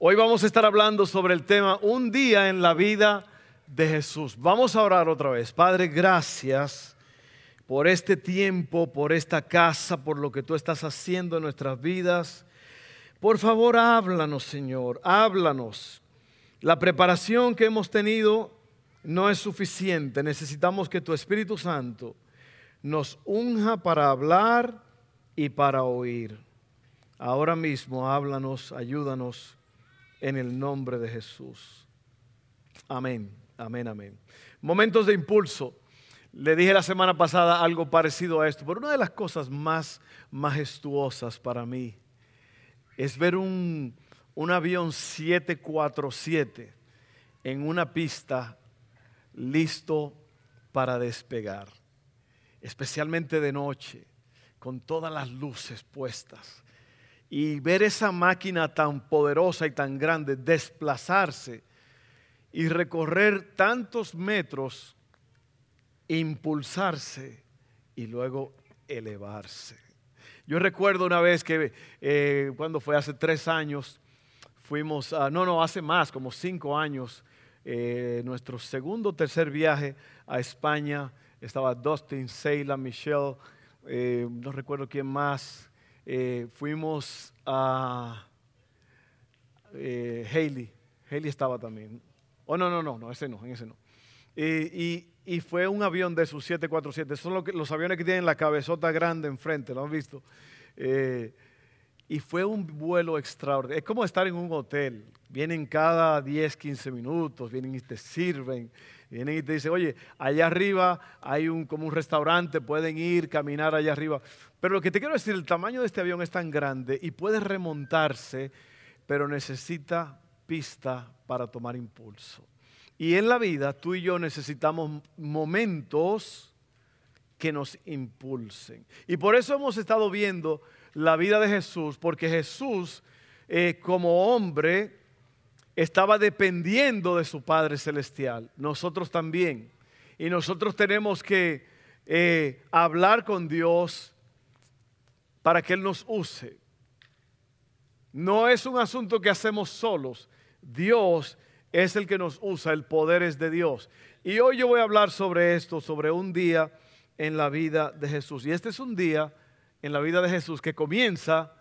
Hoy vamos a estar hablando sobre el tema Un día en la vida de Jesús. Vamos a orar otra vez. Padre, gracias por este tiempo, por esta casa, por lo que tú estás haciendo en nuestras vidas. Por favor, háblanos, Señor, háblanos. La preparación que hemos tenido no es suficiente. Necesitamos que tu Espíritu Santo nos unja para hablar y para oír. Ahora mismo háblanos, ayúdanos en el nombre de Jesús. Amén, amén, amén. Momentos de impulso. Le dije la semana pasada algo parecido a esto, pero una de las cosas más majestuosas para mí es ver un, un avión 747 en una pista listo para despegar, especialmente de noche, con todas las luces puestas y ver esa máquina tan poderosa y tan grande desplazarse y recorrer tantos metros, impulsarse y luego elevarse. Yo recuerdo una vez que eh, cuando fue hace tres años, fuimos, a, no, no, hace más, como cinco años, eh, nuestro segundo tercer viaje a España, estaba Dustin, Seila, Michelle, eh, no recuerdo quién más, eh, fuimos a eh, Haley. Haley estaba también. Oh, no, no, no, no, ese no, en ese no. y, fue un avión de sus 747. Son los aviones que tienen la cabezota grande enfrente, ¿lo han visto? Eh, y fue un vuelo extraordinario. Es como estar en un hotel. Vienen cada 10, 15 minutos, vienen y te sirven. Vienen y te dicen, oye, allá arriba hay un, como un restaurante, pueden ir, caminar allá arriba. Pero lo que te quiero decir, el tamaño de este avión es tan grande y puede remontarse, pero necesita pista para tomar impulso. Y en la vida tú y yo necesitamos momentos que nos impulsen. Y por eso hemos estado viendo la vida de Jesús, porque Jesús eh, como hombre estaba dependiendo de su Padre Celestial. Nosotros también. Y nosotros tenemos que eh, hablar con Dios para que Él nos use. No es un asunto que hacemos solos. Dios es el que nos usa, el poder es de Dios. Y hoy yo voy a hablar sobre esto, sobre un día en la vida de Jesús. Y este es un día en la vida de Jesús que comienza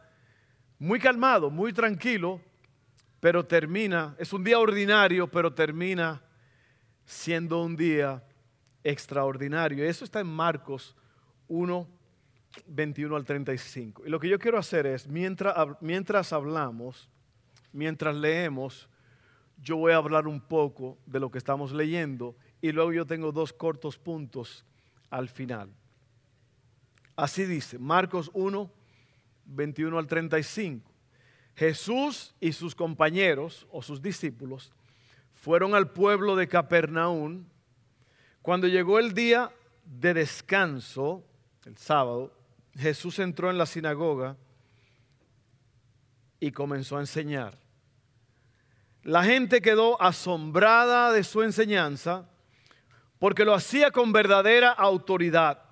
muy calmado, muy tranquilo, pero termina, es un día ordinario, pero termina siendo un día extraordinario. Eso está en Marcos 1, 21 al 35. Y lo que yo quiero hacer es, mientras, mientras hablamos, mientras leemos, yo voy a hablar un poco de lo que estamos leyendo y luego yo tengo dos cortos puntos al final. Así dice, Marcos 1, 21 al 35. Jesús y sus compañeros o sus discípulos fueron al pueblo de Capernaum. Cuando llegó el día de descanso, el sábado, Jesús entró en la sinagoga y comenzó a enseñar. La gente quedó asombrada de su enseñanza porque lo hacía con verdadera autoridad,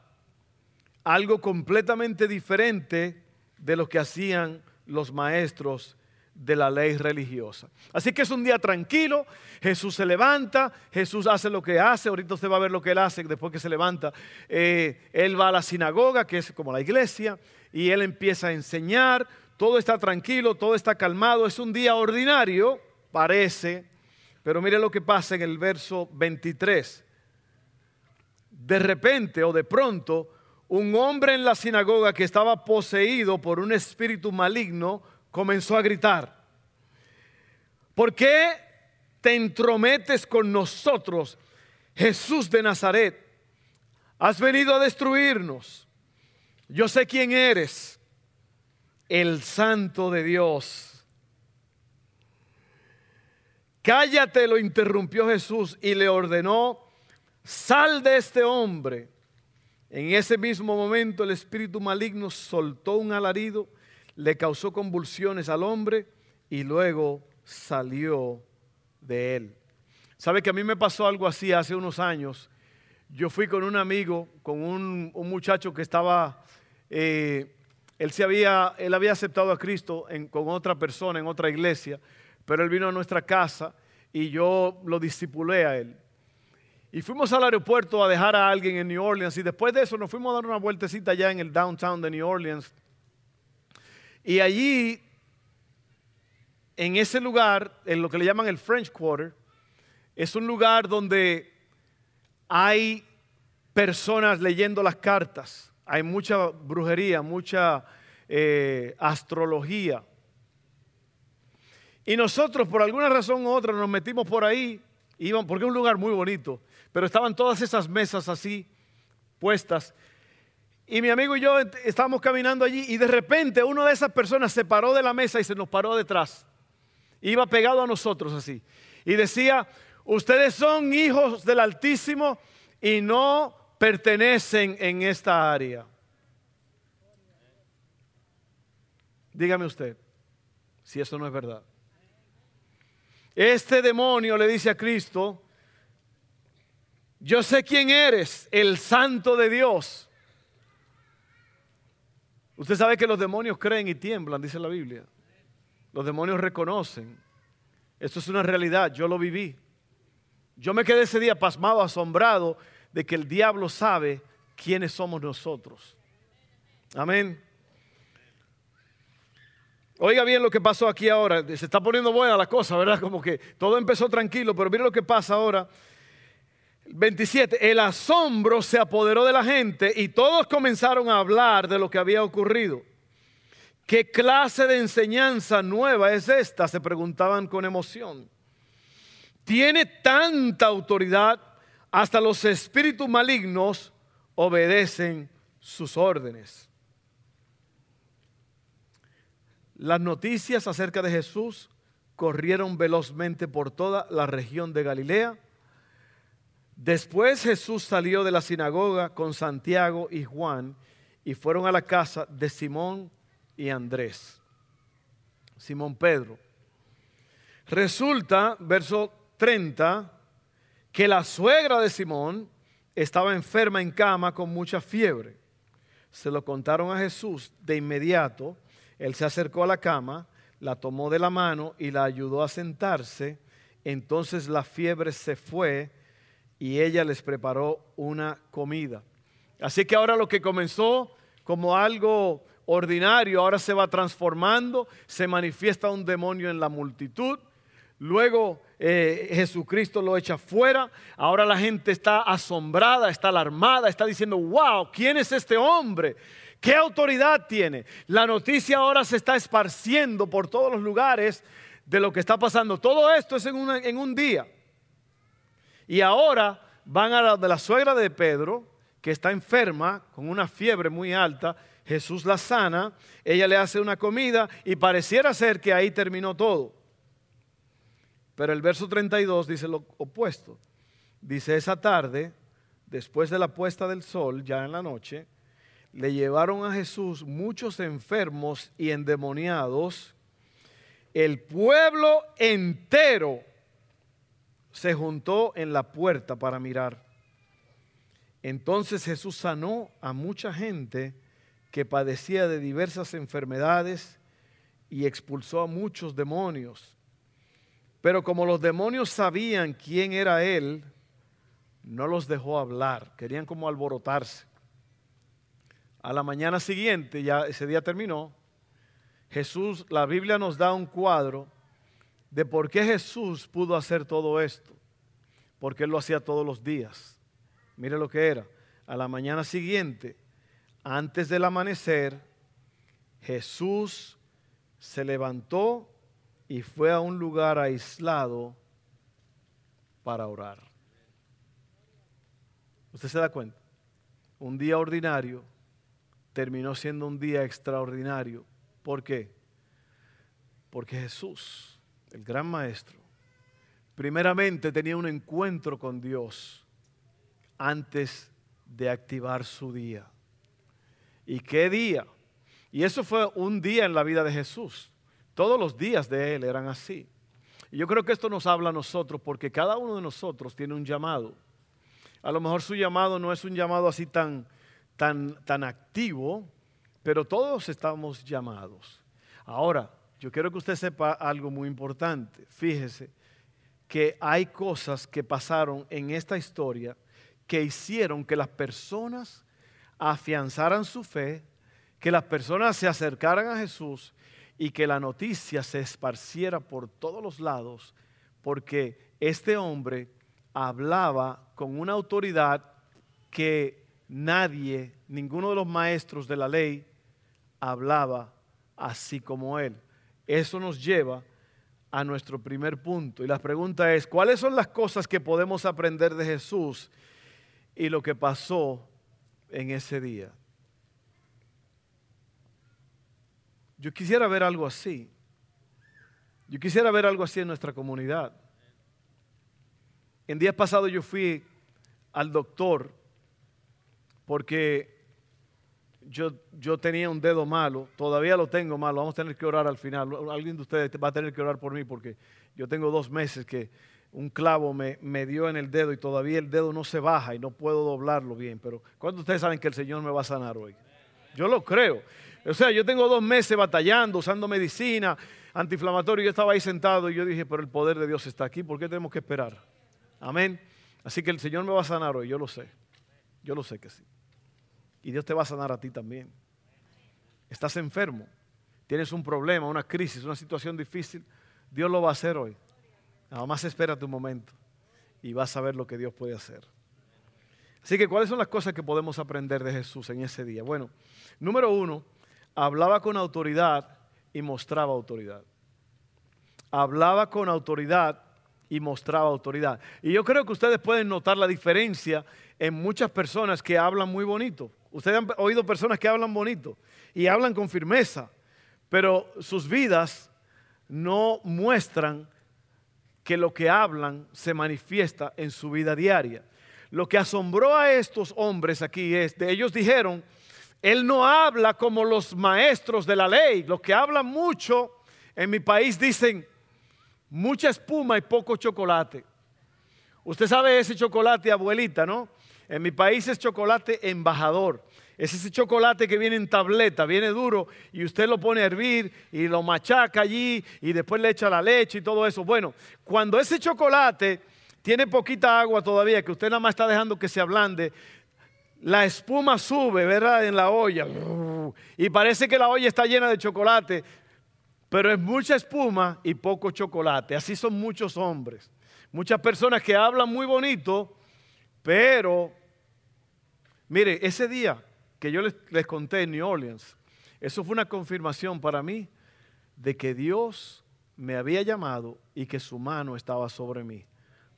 algo completamente diferente de lo que hacían los maestros de la ley religiosa. Así que es un día tranquilo, Jesús se levanta, Jesús hace lo que hace, ahorita usted va a ver lo que él hace después que se levanta. Eh, él va a la sinagoga, que es como la iglesia, y él empieza a enseñar, todo está tranquilo, todo está calmado, es un día ordinario, parece, pero mire lo que pasa en el verso 23. De repente o de pronto, un hombre en la sinagoga que estaba poseído por un espíritu maligno, comenzó a gritar, ¿por qué te entrometes con nosotros, Jesús de Nazaret? Has venido a destruirnos. Yo sé quién eres, el santo de Dios. Cállate, lo interrumpió Jesús y le ordenó, sal de este hombre. En ese mismo momento el espíritu maligno soltó un alarido, le causó convulsiones al hombre y luego salió de él. ¿Sabe que a mí me pasó algo así hace unos años? Yo fui con un amigo, con un, muchacho que estaba, eh, él, se había, él había aceptado a Cristo con otra persona en otra iglesia, pero él vino a nuestra casa y yo lo discipulé a él. Y fuimos al aeropuerto a dejar a alguien en New Orleans y después de eso nos fuimos a dar una vueltecita allá en el downtown de New Orleans. Y allí, en ese lugar, en lo que le llaman el French Quarter, es un lugar donde hay personas leyendo las cartas, hay mucha brujería, mucha eh, astrología. Y nosotros, por alguna razón u otra, nos metimos por ahí, iban, porque es un lugar muy bonito, pero estaban todas esas mesas así puestas. Y mi amigo y yo estábamos caminando allí y de repente una de esas personas se paró de la mesa y se nos paró detrás. Iba pegado a nosotros así. Y decía, ustedes son hijos del Altísimo y no pertenecen en esta área. Dígame usted si eso no es verdad. Este demonio le dice a Cristo, yo sé quién eres, el santo de Dios. Usted sabe que los demonios creen y tiemblan, dice la Biblia. Los demonios reconocen. Esto es una realidad, yo lo viví. Yo me quedé ese día pasmado, asombrado de que el diablo sabe quiénes somos nosotros. Amén. Oiga bien lo que pasó aquí ahora. Se está poniendo buena la cosa, ¿verdad? Como que todo empezó tranquilo, pero mire lo que pasa ahora. 27. El asombro se apoderó de la gente y todos comenzaron a hablar de lo que había ocurrido. ¿Qué clase de enseñanza nueva es esta? Se preguntaban con emoción tiene tanta autoridad, hasta los espíritus malignos obedecen sus órdenes. Las noticias acerca de Jesús corrieron velozmente por toda la región de Galilea. Después Jesús salió de la sinagoga con Santiago y Juan y fueron a la casa de Simón y Andrés. Simón Pedro. Resulta, verso 30 que la suegra de Simón estaba enferma en cama con mucha fiebre. Se lo contaron a Jesús de inmediato. Él se acercó a la cama, la tomó de la mano y la ayudó a sentarse. Entonces la fiebre se fue y ella les preparó una comida. Así que ahora lo que comenzó como algo ordinario, ahora se va transformando, se manifiesta un demonio en la multitud Luego eh, Jesucristo lo echa fuera. Ahora la gente está asombrada, está alarmada, está diciendo, wow, ¿quién es este hombre? ¿Qué autoridad tiene? La noticia ahora se está esparciendo por todos los lugares de lo que está pasando. Todo esto es en, en un día. Y ahora van a la de la suegra de Pedro, que está enferma con una fiebre muy alta. Jesús la sana, ella le hace una comida y pareciera ser que ahí terminó todo. Pero el verso 32 dice lo opuesto. Dice, esa tarde, después de la puesta del sol, ya en la noche, le llevaron a Jesús muchos enfermos y endemoniados. El pueblo entero se juntó en la puerta para mirar. Entonces Jesús sanó a mucha gente que padecía de diversas enfermedades y expulsó a muchos demonios pero como los demonios sabían quién era él, no los dejó hablar, querían como alborotarse. A la mañana siguiente, ya ese día terminó, Jesús, la Biblia nos da un cuadro de por qué Jesús pudo hacer todo esto, porque él lo hacía todos los días. Mire lo que era. A la mañana siguiente, antes del amanecer, Jesús se levantó y fue a un lugar aislado para orar. ¿Usted se da cuenta? Un día ordinario terminó siendo un día extraordinario. ¿Por qué? Porque Jesús, el gran maestro, primeramente tenía un encuentro con Dios antes de activar su día. ¿Y qué día? Y eso fue un día en la vida de Jesús. Todos los días de Él eran así. Y yo creo que esto nos habla a nosotros porque cada uno de nosotros tiene un llamado. A lo mejor su llamado no es un llamado así tan, tan, tan activo, pero todos estamos llamados. Ahora, yo quiero que usted sepa algo muy importante. Fíjese que hay cosas que pasaron en esta historia que hicieron que las personas afianzaran su fe, que las personas se acercaran a Jesús y que la noticia se esparciera por todos los lados, porque este hombre hablaba con una autoridad que nadie, ninguno de los maestros de la ley, hablaba así como él. Eso nos lleva a nuestro primer punto. Y la pregunta es, ¿cuáles son las cosas que podemos aprender de Jesús y lo que pasó en ese día? Yo quisiera ver algo así. Yo quisiera ver algo así en nuestra comunidad. En días pasados yo fui al doctor porque yo, yo tenía un dedo malo, todavía lo tengo malo, vamos a tener que orar al final. Alguien de ustedes va a tener que orar por mí porque yo tengo dos meses que un clavo me, me dio en el dedo y todavía el dedo no se baja y no puedo doblarlo bien. Pero ¿cuántos de ustedes saben que el Señor me va a sanar hoy? Yo lo creo. O sea, yo tengo dos meses batallando, usando medicina, antiinflamatorio. Yo estaba ahí sentado y yo dije, pero el poder de Dios está aquí, ¿por qué tenemos que esperar? Amén. Así que el Señor me va a sanar hoy, yo lo sé. Yo lo sé que sí. Y Dios te va a sanar a ti también. Estás enfermo, tienes un problema, una crisis, una situación difícil. Dios lo va a hacer hoy. Nada más espera tu momento y vas a ver lo que Dios puede hacer. Así que, ¿cuáles son las cosas que podemos aprender de Jesús en ese día? Bueno, número uno, hablaba con autoridad y mostraba autoridad. Hablaba con autoridad y mostraba autoridad. Y yo creo que ustedes pueden notar la diferencia en muchas personas que hablan muy bonito. Ustedes han oído personas que hablan bonito y hablan con firmeza, pero sus vidas no muestran que lo que hablan se manifiesta en su vida diaria. Lo que asombró a estos hombres aquí es, de ellos dijeron, él no habla como los maestros de la ley, los que hablan mucho, en mi país dicen, mucha espuma y poco chocolate. Usted sabe ese chocolate, abuelita, ¿no? En mi país es chocolate embajador. Es ese chocolate que viene en tableta, viene duro y usted lo pone a hervir y lo machaca allí y después le echa la leche y todo eso. Bueno, cuando ese chocolate tiene poquita agua todavía, que usted nada más está dejando que se ablande, la espuma sube, ¿verdad? En la olla. Y parece que la olla está llena de chocolate, pero es mucha espuma y poco chocolate. Así son muchos hombres. Muchas personas que hablan muy bonito, pero, mire, ese día que yo les, conté en New Orleans, eso fue una confirmación para mí de que Dios me había llamado y que su mano estaba sobre mí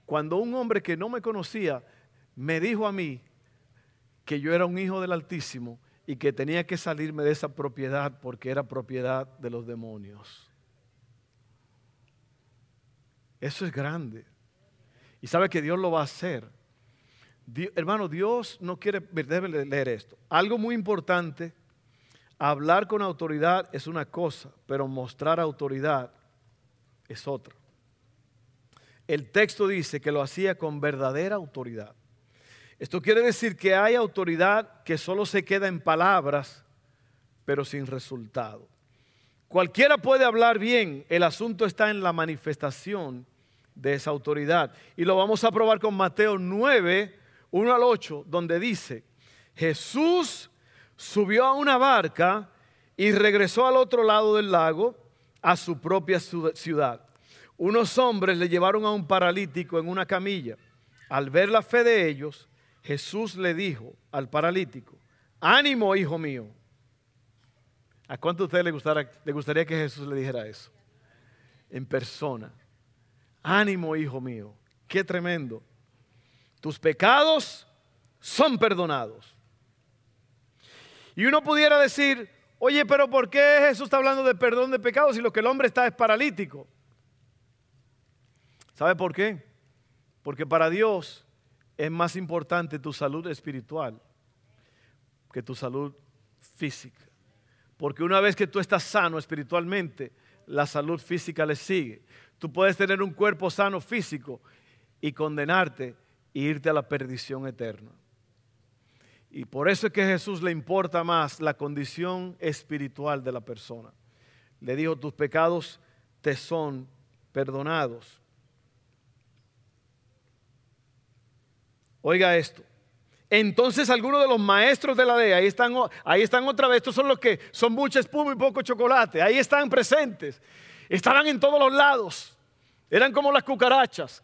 cuando un hombre que no me conocía me dijo a mí que yo era un hijo del Altísimo y que tenía que salirme de esa propiedad porque era propiedad de los demonios. Eso es grande. Y sabe que Dios lo va a hacer. Hermano, Dios no quiere, debe leer esto. Algo muy importante, hablar con autoridad es una cosa, pero mostrar autoridad es otra el texto dice que lo hacía con verdadera autoridad. Esto quiere decir que hay autoridad que solo se queda en palabras, pero sin resultado. Cualquiera puede hablar bien, el asunto está en la manifestación de esa autoridad. Y lo vamos a probar con Mateo 9, 1 al 8, donde dice, Jesús subió a una barca y regresó al otro lado del lago, a su propia ciudad unos hombres le llevaron a un paralítico en una camilla. Al ver la fe de ellos, Jesús le dijo al paralítico, ánimo, hijo mío. ¿A cuánto a usted le, le gustaría que Jesús le dijera eso? En persona. Ánimo, hijo mío. Qué tremendo. Tus pecados son perdonados. Y uno pudiera decir, oye, pero ¿por qué Jesús está hablando de perdón de pecados si lo que el hombre está es paralítico? ¿Sabe por qué? Porque para Dios es más importante tu salud espiritual que tu salud física. Porque una vez que tú estás sano espiritualmente, la salud física le sigue. Tú puedes tener un cuerpo sano físico y condenarte e irte a la perdición eterna. Y por eso es que Jesús le importa más la condición espiritual de la persona. Le dijo, tus pecados te son perdonados. Oiga esto. Entonces algunos de los maestros de la ley, ahí están, ahí están otra vez, estos son los que son mucha espuma y poco chocolate, ahí están presentes, estaban en todos los lados, eran como las cucarachas,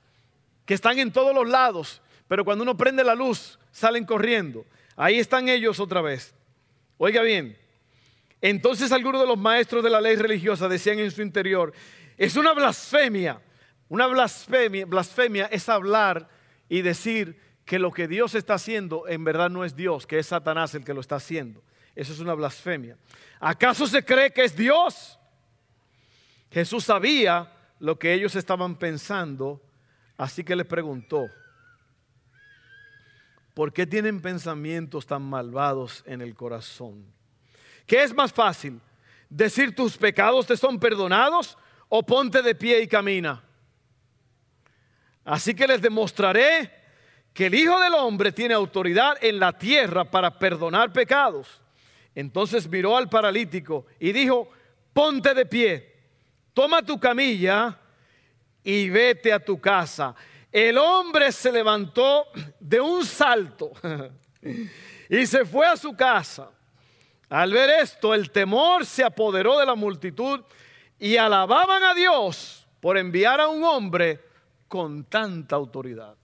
que están en todos los lados, pero cuando uno prende la luz, salen corriendo. Ahí están ellos otra vez. Oiga bien, entonces algunos de los maestros de la ley religiosa decían en su interior, es una blasfemia, una blasfemia, blasfemia es hablar y decir que lo que Dios está haciendo en verdad no es Dios, que es Satanás el que lo está haciendo. Eso es una blasfemia. ¿Acaso se cree que es Dios? Jesús sabía lo que ellos estaban pensando, así que les preguntó, ¿por qué tienen pensamientos tan malvados en el corazón? ¿Qué es más fácil? ¿Decir tus pecados te son perdonados o ponte de pie y camina? Así que les demostraré que el Hijo del Hombre tiene autoridad en la tierra para perdonar pecados. Entonces miró al paralítico y dijo, ponte de pie, toma tu camilla y vete a tu casa. El hombre se levantó de un salto y se fue a su casa. Al ver esto, el temor se apoderó de la multitud y alababan a Dios por enviar a un hombre con tanta autoridad.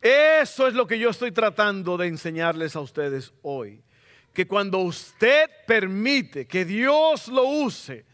Eso es lo que yo estoy tratando de enseñarles a ustedes hoy. Que cuando usted permite que Dios lo use,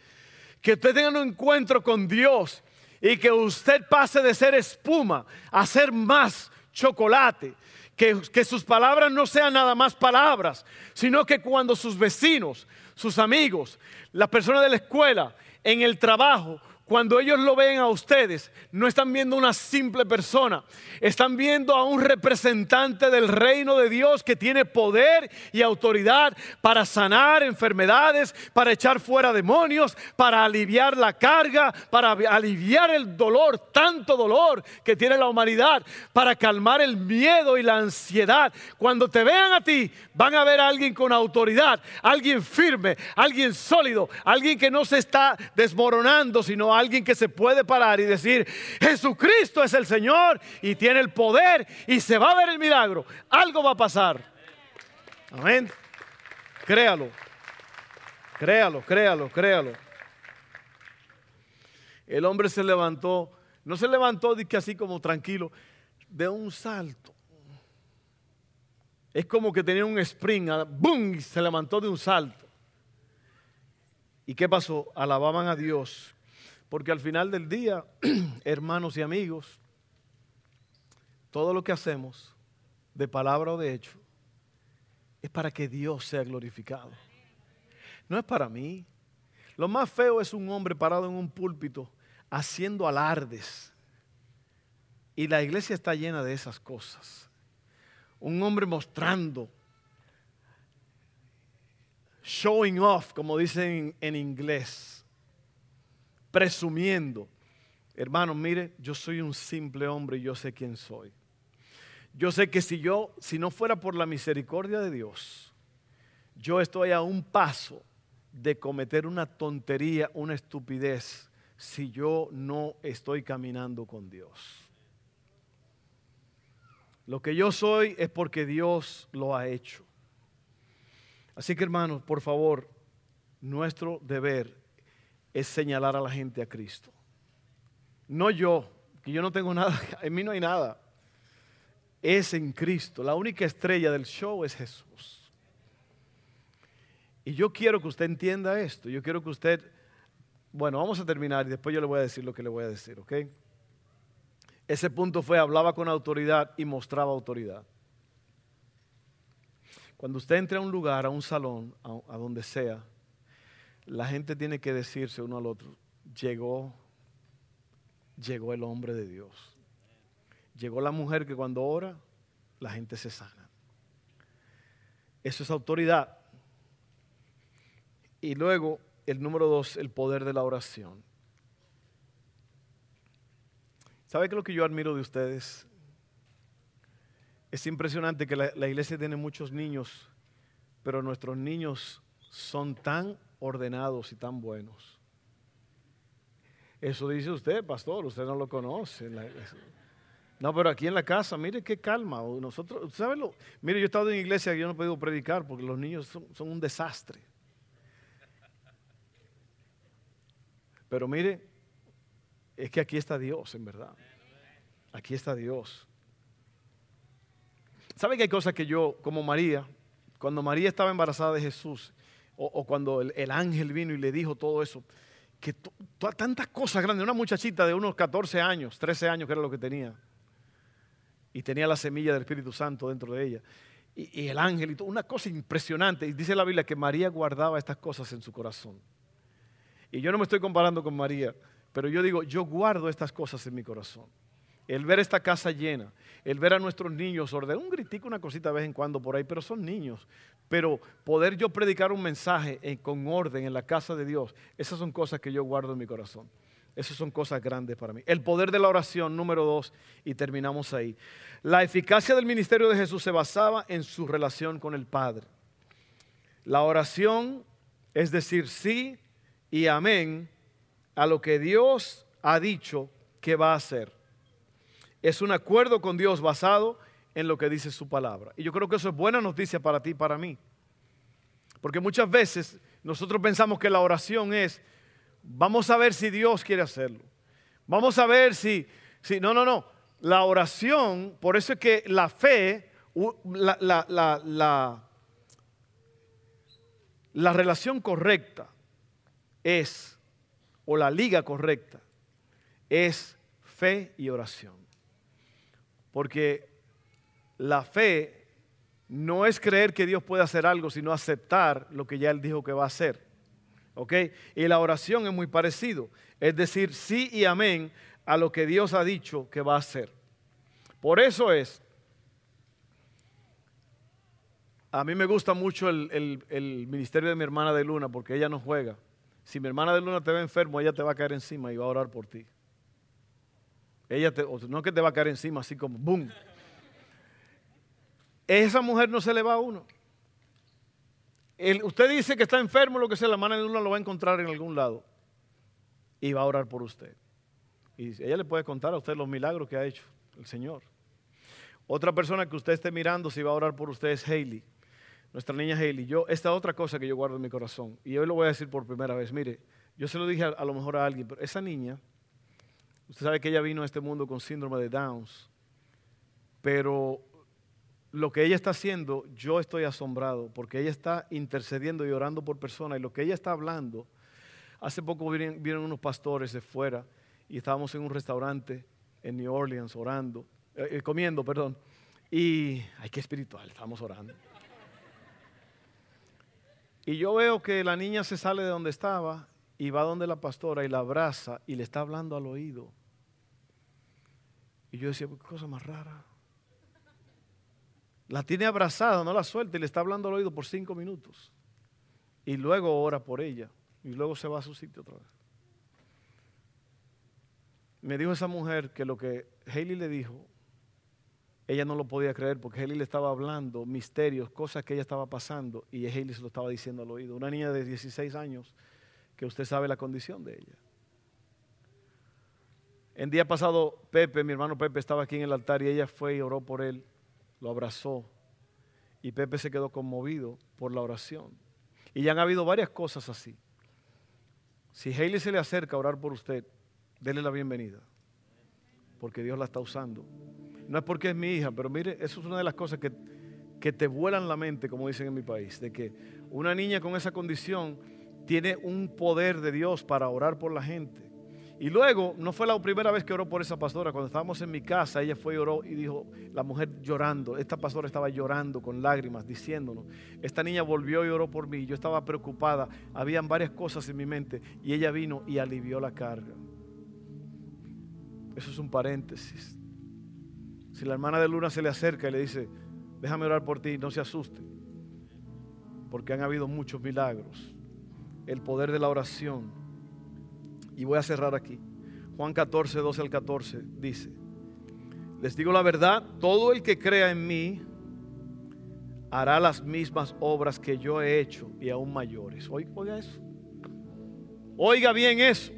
que usted tenga un encuentro con Dios y que usted pase de ser espuma a ser más chocolate, que, que, sus palabras no sean nada más palabras, sino que cuando sus vecinos, sus amigos, las personas de la escuela, en el trabajo, cuando ellos lo ven a ustedes, no están viendo una simple persona, están viendo a un representante del reino de Dios que tiene poder y autoridad para sanar enfermedades, para echar fuera demonios, para aliviar la carga, para aliviar el dolor, tanto dolor que tiene la humanidad, para calmar el miedo y la ansiedad. Cuando te vean a ti, van a ver a alguien con autoridad, alguien firme, alguien sólido, alguien que no se está desmoronando, sino alguien alguien que se puede parar y decir, Jesucristo es el Señor y tiene el poder y se va a ver el milagro. Algo va a pasar. Amén. Créalo. Créalo, créalo, créalo. El hombre se levantó, no se levantó que así como tranquilo, de un salto. Es como que tenía un spring, ¡boom! Y se levantó de un salto. ¿Y qué pasó? Alababan a Dios porque al final del día, hermanos y amigos, todo lo que hacemos, de palabra o de hecho, es para que Dios sea glorificado. No es para mí. Lo más feo es un hombre parado en un púlpito haciendo alardes. Y la iglesia está llena de esas cosas. Un hombre mostrando, showing off, como dicen en inglés presumiendo. Hermano, mire, yo soy un simple hombre y yo sé quién soy. Yo sé que si yo, si no fuera por la misericordia de Dios, yo estoy a un paso de cometer una tontería, una estupidez, si yo no estoy caminando con Dios. Lo que yo soy es porque Dios lo ha hecho. Así que hermanos, por favor, nuestro deber es señalar a la gente a Cristo. No yo, que yo no tengo nada, en mí no hay nada. Es en Cristo. La única estrella del show es Jesús. Y yo quiero que usted entienda esto. Yo quiero que usted, bueno, vamos a terminar y después yo le voy a decir lo que le voy a decir, ¿ok? Ese punto fue, hablaba con autoridad y mostraba autoridad. Cuando usted entre a un lugar, a un salón, a, a donde sea, la gente tiene que decirse uno al otro, llegó llegó el hombre de Dios. Llegó la mujer que cuando ora, la gente se sana. Eso es autoridad. Y luego, el número dos, el poder de la oración. ¿Sabe qué lo que yo admiro de ustedes? Es impresionante que la, iglesia tiene muchos niños, pero nuestros niños son tan ordenados y tan buenos. Eso dice usted, pastor, usted no lo conoce. No, pero aquí en la casa, mire qué calma. Nosotros, ¿sabe lo? Mire, yo he estado en iglesia y yo no he podido predicar porque los niños son, un desastre. Pero mire, es que aquí está Dios, en verdad. Aquí está Dios. ¿Sabe que hay cosas que yo, como María, cuando María estaba embarazada de Jesús, o, cuando el, ángel vino y le dijo todo eso, que tantas cosas grandes, una muchachita de unos 14 años, 13 años que era lo que tenía, y tenía la semilla del Espíritu Santo dentro de ella, y, el ángel y todo, una cosa impresionante, y dice la Biblia que María guardaba estas cosas en su corazón. Y yo no me estoy comparando con María, pero yo digo, yo guardo estas cosas en mi corazón. El ver esta casa llena, el ver a nuestros niños ordenar un gritico, una cosita de vez en cuando por ahí, pero son niños. Pero poder yo predicar un mensaje con orden en la casa de Dios, esas son cosas que yo guardo en mi corazón. Esas son cosas grandes para mí. El poder de la oración, número dos, y terminamos ahí. La eficacia del ministerio de Jesús se basaba en su relación con el Padre. La oración es decir sí y amén a lo que Dios ha dicho que va a hacer es un acuerdo con Dios basado en lo que dice su palabra. Y yo creo que eso es buena noticia para ti y para mí. Porque muchas veces nosotros pensamos que la oración es, vamos a ver si Dios quiere hacerlo. Vamos a ver si, si no, no, no. La oración, por eso es que la fe, la, la, la relación correcta es, o la liga correcta, es fe y oración. Porque la fe no es creer que Dios puede hacer algo, sino aceptar lo que ya Él dijo que va a hacer. ¿Ok? Y la oración es muy parecido. Es decir, sí y amén a lo que Dios ha dicho que va a hacer. Por eso es, a mí me gusta mucho el, el ministerio de mi hermana de Luna porque ella no juega. Si mi hermana de Luna te ve enfermo, ella te va a caer encima y va a orar por ti. Ella no es que te va a caer encima así como ¡boom! Esa mujer no se le va a uno. usted dice que está enfermo, lo que sea, la mano de uno lo va a encontrar en algún lado y va a orar por usted. Y ella le puede contar a usted los milagros que ha hecho el Señor. Otra persona que usted esté mirando si va a orar por usted es Hailey, nuestra niña Hailey. Yo, esta otra cosa que yo guardo en mi corazón, y hoy lo voy a decir por primera vez, mire, yo se lo dije a lo mejor a alguien, pero esa niña Usted sabe que ella vino a este mundo con síndrome de Downs, pero lo que ella está haciendo, yo estoy asombrado, porque ella está intercediendo y orando por personas, y lo que ella está hablando, hace poco vieron, unos pastores de fuera, y estábamos en un restaurante en New Orleans orando, eh, eh, comiendo, perdón, y, ay, qué espiritual, estábamos orando. Y yo veo que la niña se sale de donde estaba y va donde la pastora y la abraza y le está hablando al oído. Y yo decía, qué cosa más rara. La tiene abrazada, no la suelta y le está hablando al oído por cinco minutos. Y luego ora por ella. Y luego se va a su sitio otra vez. Me dijo esa mujer que lo que Haley le dijo, ella no lo podía creer porque Haley le estaba hablando misterios, cosas que ella estaba pasando y Haley se lo estaba diciendo al oído. Una niña de 16 años que usted sabe la condición de ella. El día pasado, Pepe, mi hermano Pepe, estaba aquí en el altar y ella fue y oró por él, lo abrazó. Y Pepe se quedó conmovido por la oración. Y ya han habido varias cosas así. Si Hailey se le acerca a orar por usted, déle la bienvenida. Porque Dios la está usando. No es porque es mi hija, pero mire, eso es una de las cosas que, que te vuelan la mente, como dicen en mi país, de que una niña con esa condición tiene un poder de Dios para orar por la gente. Y luego, no fue la primera vez que oró por esa pastora. Cuando estábamos en mi casa, ella fue y oró y dijo, la mujer llorando, esta pastora estaba llorando con lágrimas, diciéndonos, esta niña volvió y oró por mí. Yo estaba preocupada, habían varias cosas en mi mente y ella vino y alivió la carga. Eso es un paréntesis. Si la hermana de Luna se le acerca y le dice, déjame orar por ti, no se asuste, porque han habido muchos milagros. El poder de la oración. Y voy a cerrar aquí. Juan 14, 12 al 14 dice, les digo la verdad, todo el que crea en mí hará las mismas obras que yo he hecho y aún mayores. Oiga eso. Oiga bien eso.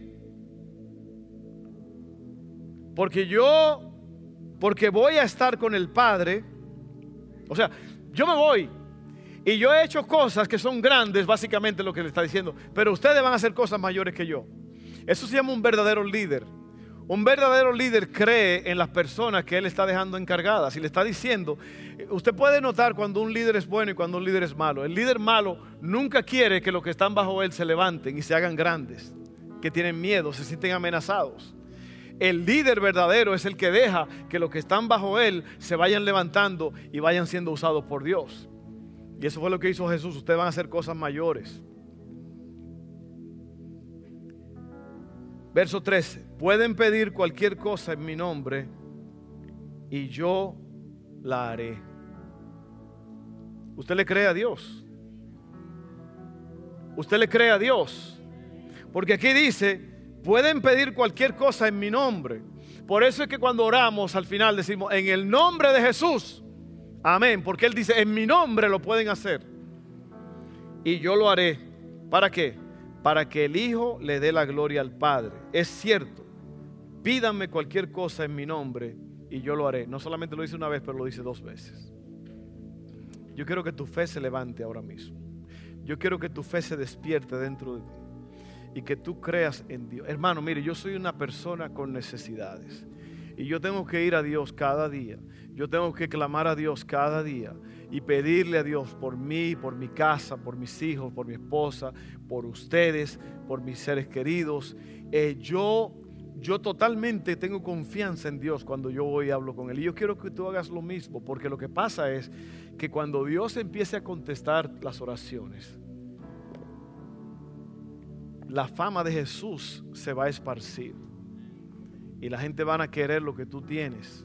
Porque yo, porque voy a estar con el Padre, o sea, yo me voy y yo he hecho cosas que son grandes, básicamente lo que le está diciendo, pero ustedes van a hacer cosas mayores que yo. Eso se llama un verdadero líder. Un verdadero líder cree en las personas que él está dejando encargadas y le está diciendo, usted puede notar cuando un líder es bueno y cuando un líder es malo. El líder malo nunca quiere que los que están bajo él se levanten y se hagan grandes, que tienen miedo, se sienten amenazados. El líder verdadero es el que deja que los que están bajo él se vayan levantando y vayan siendo usados por Dios. Y eso fue lo que hizo Jesús. Ustedes van a hacer cosas mayores. Verso 13. Pueden pedir cualquier cosa en mi nombre y yo la haré. ¿Usted le cree a Dios? ¿Usted le cree a Dios? Porque aquí dice, pueden pedir cualquier cosa en mi nombre. Por eso es que cuando oramos al final decimos, en el nombre de Jesús, amén. Porque Él dice, en mi nombre lo pueden hacer. Y yo lo haré. ¿Para qué? Para que el Hijo le dé la gloria al Padre. Es cierto, pídanme cualquier cosa en mi nombre y yo lo haré. No solamente lo dice una vez, pero lo dice dos veces. Yo quiero que tu fe se levante ahora mismo. Yo quiero que tu fe se despierte dentro de ti y que tú creas en Dios. Hermano, mire, yo soy una persona con necesidades y yo tengo que ir a Dios cada día. Yo tengo que clamar a Dios cada día y pedirle a Dios por mí, por mi casa, por mis hijos, por mi esposa, por ustedes, por mis seres queridos. Eh, yo, yo totalmente tengo confianza en Dios cuando yo voy y hablo con Él. Y yo quiero que tú hagas lo mismo, porque lo que pasa es que cuando Dios empiece a contestar las oraciones, la fama de Jesús se va a esparcir. Y la gente van a querer lo que tú tienes.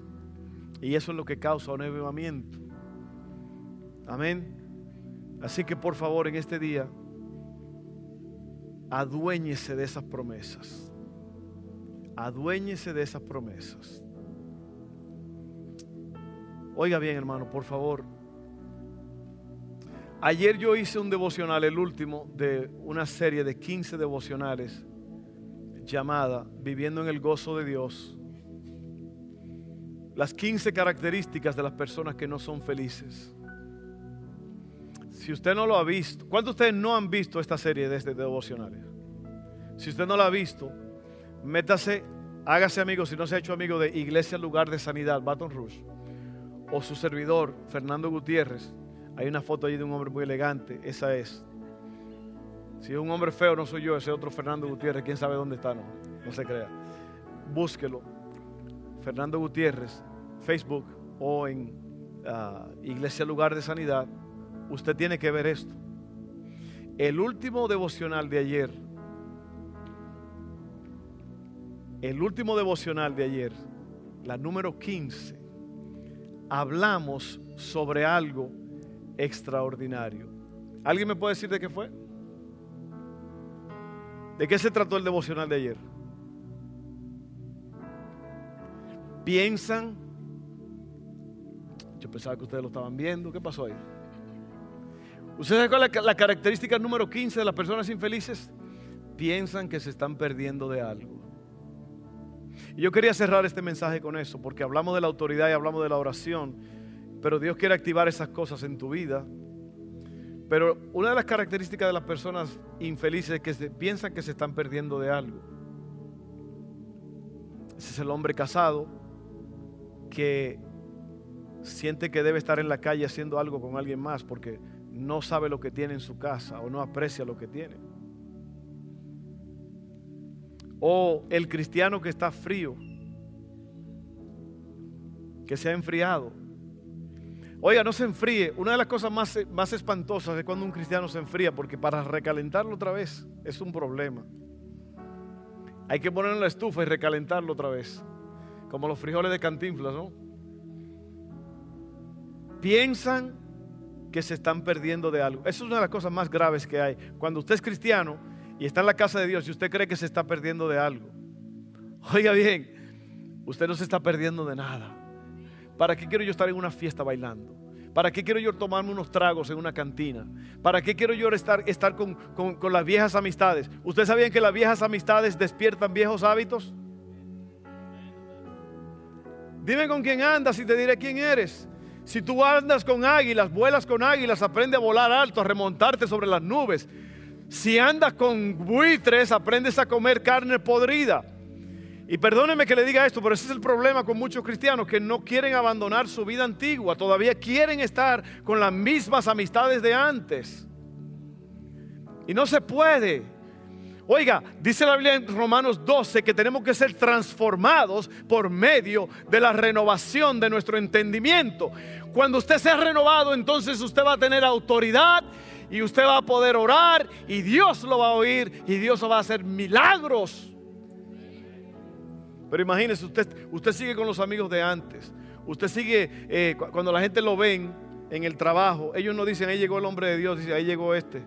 Y eso es lo que causa un avivamiento. Amén. Así que por favor en este día, aduéñese de esas promesas. Aduéñese de esas promesas. Oiga bien, hermano, por favor. Ayer yo hice un devocional, el último de una serie de 15 devocionales llamada Viviendo en el gozo de Dios. Las 15 características de las personas que no son felices. Si usted no lo ha visto, ¿cuántos de ustedes no han visto esta serie de, este devocionales? Si usted no la ha visto, métase, hágase amigo, si no se ha hecho amigo de Iglesia Lugar de Sanidad, Baton Rouge, o su servidor, Fernando Gutiérrez. Hay una foto allí de un hombre muy elegante, esa es. Si es un hombre feo, no soy yo, ese otro Fernando Gutiérrez, quién sabe dónde está, no, no se crea. Búsquelo. Fernando Gutiérrez, Facebook o en ah, Iglesia Lugar de Sanidad usted tiene que ver esto. El último devocional de ayer, el último devocional de ayer, la número 15, hablamos sobre algo extraordinario. ¿Alguien me puede decir de qué fue? ¿De qué se trató el devocional de ayer? Piensan, yo pensaba que ustedes lo estaban viendo, ¿qué pasó ahí? ¿Usted sabe cuál es la, característica número 15 de las personas infelices? Piensan que se están perdiendo de algo. Y yo quería cerrar este mensaje con eso, porque hablamos de la autoridad y hablamos de la oración, pero Dios quiere activar esas cosas en tu vida. Pero una de las características de las personas infelices es que piensan que se están perdiendo de algo. Ese es el hombre casado que siente que debe estar en la calle haciendo algo con alguien más porque no sabe lo que tiene en su casa o no aprecia lo que tiene. O el cristiano que está frío, que se ha enfriado. Oiga, no se enfríe. Una de las cosas más, más espantosas es cuando un cristiano se enfría, porque para recalentarlo otra vez es un problema. Hay que ponerlo en la estufa y recalentarlo otra vez. como los frijoles de cantinflas, ¿no? Piensan que se están perdiendo de algo. Eso es una de las cosas más graves que hay. Cuando usted es cristiano y está en la casa de Dios y usted cree que se está perdiendo de algo. Oiga bien, usted no se está perdiendo de nada. ¿Para qué quiero yo estar en una fiesta bailando? ¿Para qué quiero yo tomarme unos tragos en una cantina? ¿Para qué quiero yo estar, estar con, con las viejas amistades? ¿Ustedes sabían que las viejas amistades despiertan viejos hábitos? Dime con quién andas y te diré quién eres. Si tú andas con águilas, vuelas con águilas, aprende a volar alto, a remontarte sobre las nubes. Si andas con buitres, aprendes a comer carne podrida. Y perdóneme que le diga esto, pero ese es el problema con muchos cristianos que no quieren abandonar su vida antigua, todavía quieren estar con las mismas amistades de antes. Y no se puede. Oiga, dice la Biblia en Romanos 12 que tenemos que ser transformados por medio de la renovación de nuestro entendimiento. Cuando usted sea renovado, entonces usted va a tener autoridad y usted va a poder orar y Dios lo va a oír y Dios va a hacer milagros. Pero imagínese, usted, usted sigue con los amigos de antes. Usted sigue, eh, cuando la gente lo ven en el trabajo, ellos no dicen, ahí llegó el hombre de Dios, dicen, ahí llegó este.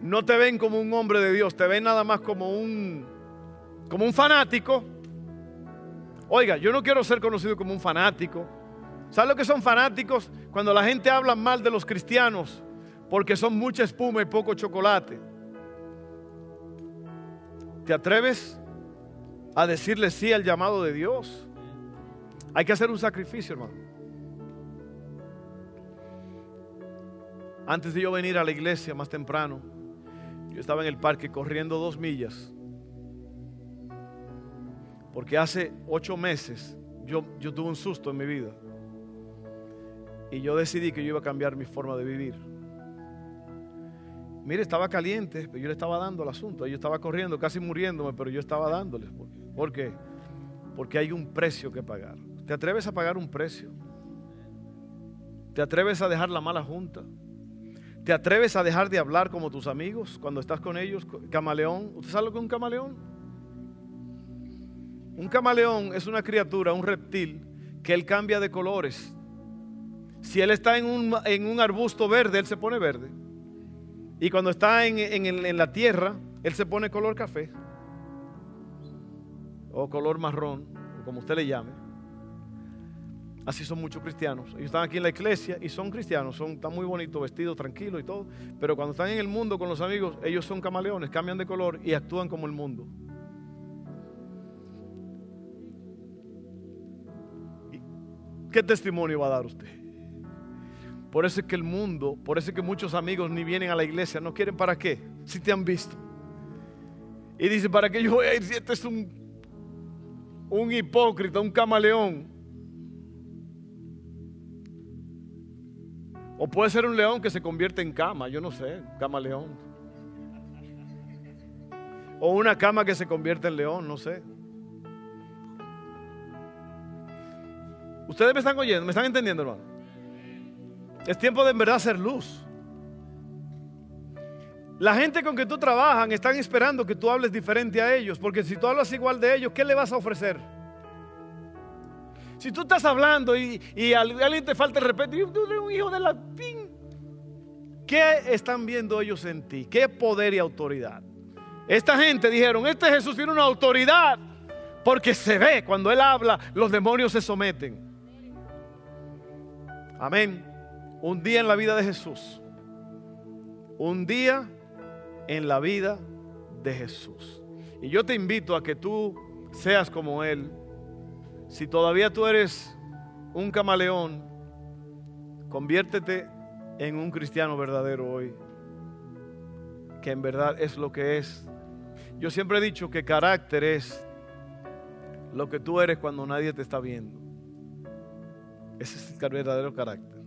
No te ven como un hombre de Dios, te ven nada más como un, como un fanático. Oiga, yo no quiero ser conocido como un fanático. ¿Sabes lo que son fanáticos? Cuando la gente habla mal de los cristianos porque son mucha espuma y poco chocolate. ¿Te atreves a decirle sí al llamado de Dios? Hay que hacer un sacrificio, hermano. Antes de yo venir a la iglesia más temprano, yo estaba en el parque corriendo dos millas. Porque hace ocho meses yo, tuve un susto en mi vida. Y yo decidí que yo iba a cambiar mi forma de vivir. Mire, estaba caliente, pero yo le estaba dando al asunto. Yo estaba corriendo, casi muriéndome, pero yo estaba dándoles. ¿Por qué? Porque hay un precio que pagar. ¿Te atreves a pagar un precio? ¿Te atreves a dejar la mala junta? ¿Te atreves a dejar de hablar como tus amigos cuando estás con ellos? Camaleón. ¿Usted sabe lo que es un camaleón? Un camaleón es una criatura, un reptil, que él cambia de colores. Si él está en un, en un arbusto verde, él se pone verde. Y cuando está en, la tierra, él se pone color café o color marrón, como usted le llame. Así son muchos cristianos. Ellos están aquí en la iglesia y son cristianos, son, están muy bonitos, vestidos, tranquilos y todo. Pero cuando están en el mundo con los amigos, ellos son camaleones, cambian de color y actúan como el mundo. ¿Qué testimonio va a dar usted? Por eso es que el mundo, por eso es que muchos amigos ni vienen a la iglesia, no quieren para qué, si te han visto. Y dicen, ¿para qué yo voy a ir si este es un, un hipócrita, un camaleón? O puede ser un león que se convierte en cama, yo no sé, camaleón. O una cama que se convierte en león, no sé. Ustedes me están oyendo, me están entendiendo, hermano. Es tiempo de en verdad ser luz. La gente con que tú trabajas están esperando que tú hables diferente a ellos, porque si tú hablas igual de ellos, ¿qué le vas a ofrecer? Si tú estás hablando y, a alguien te falta el respeto, tú eres un hijo de la ¿qué están viendo ellos en ti? ¿Qué poder y autoridad? Esta gente dijeron, este Jesús tiene una autoridad, porque se ve, cuando Él habla, los demonios se someten. Amén. Un día en la vida de Jesús. Un día en la vida de Jesús. Y yo te invito a que tú seas como Él. Si todavía tú eres un camaleón, conviértete en un cristiano verdadero hoy. Que en verdad es lo que es. Yo siempre he dicho que carácter es lo que tú eres cuando nadie te está viendo. Ese es el verdadero carácter.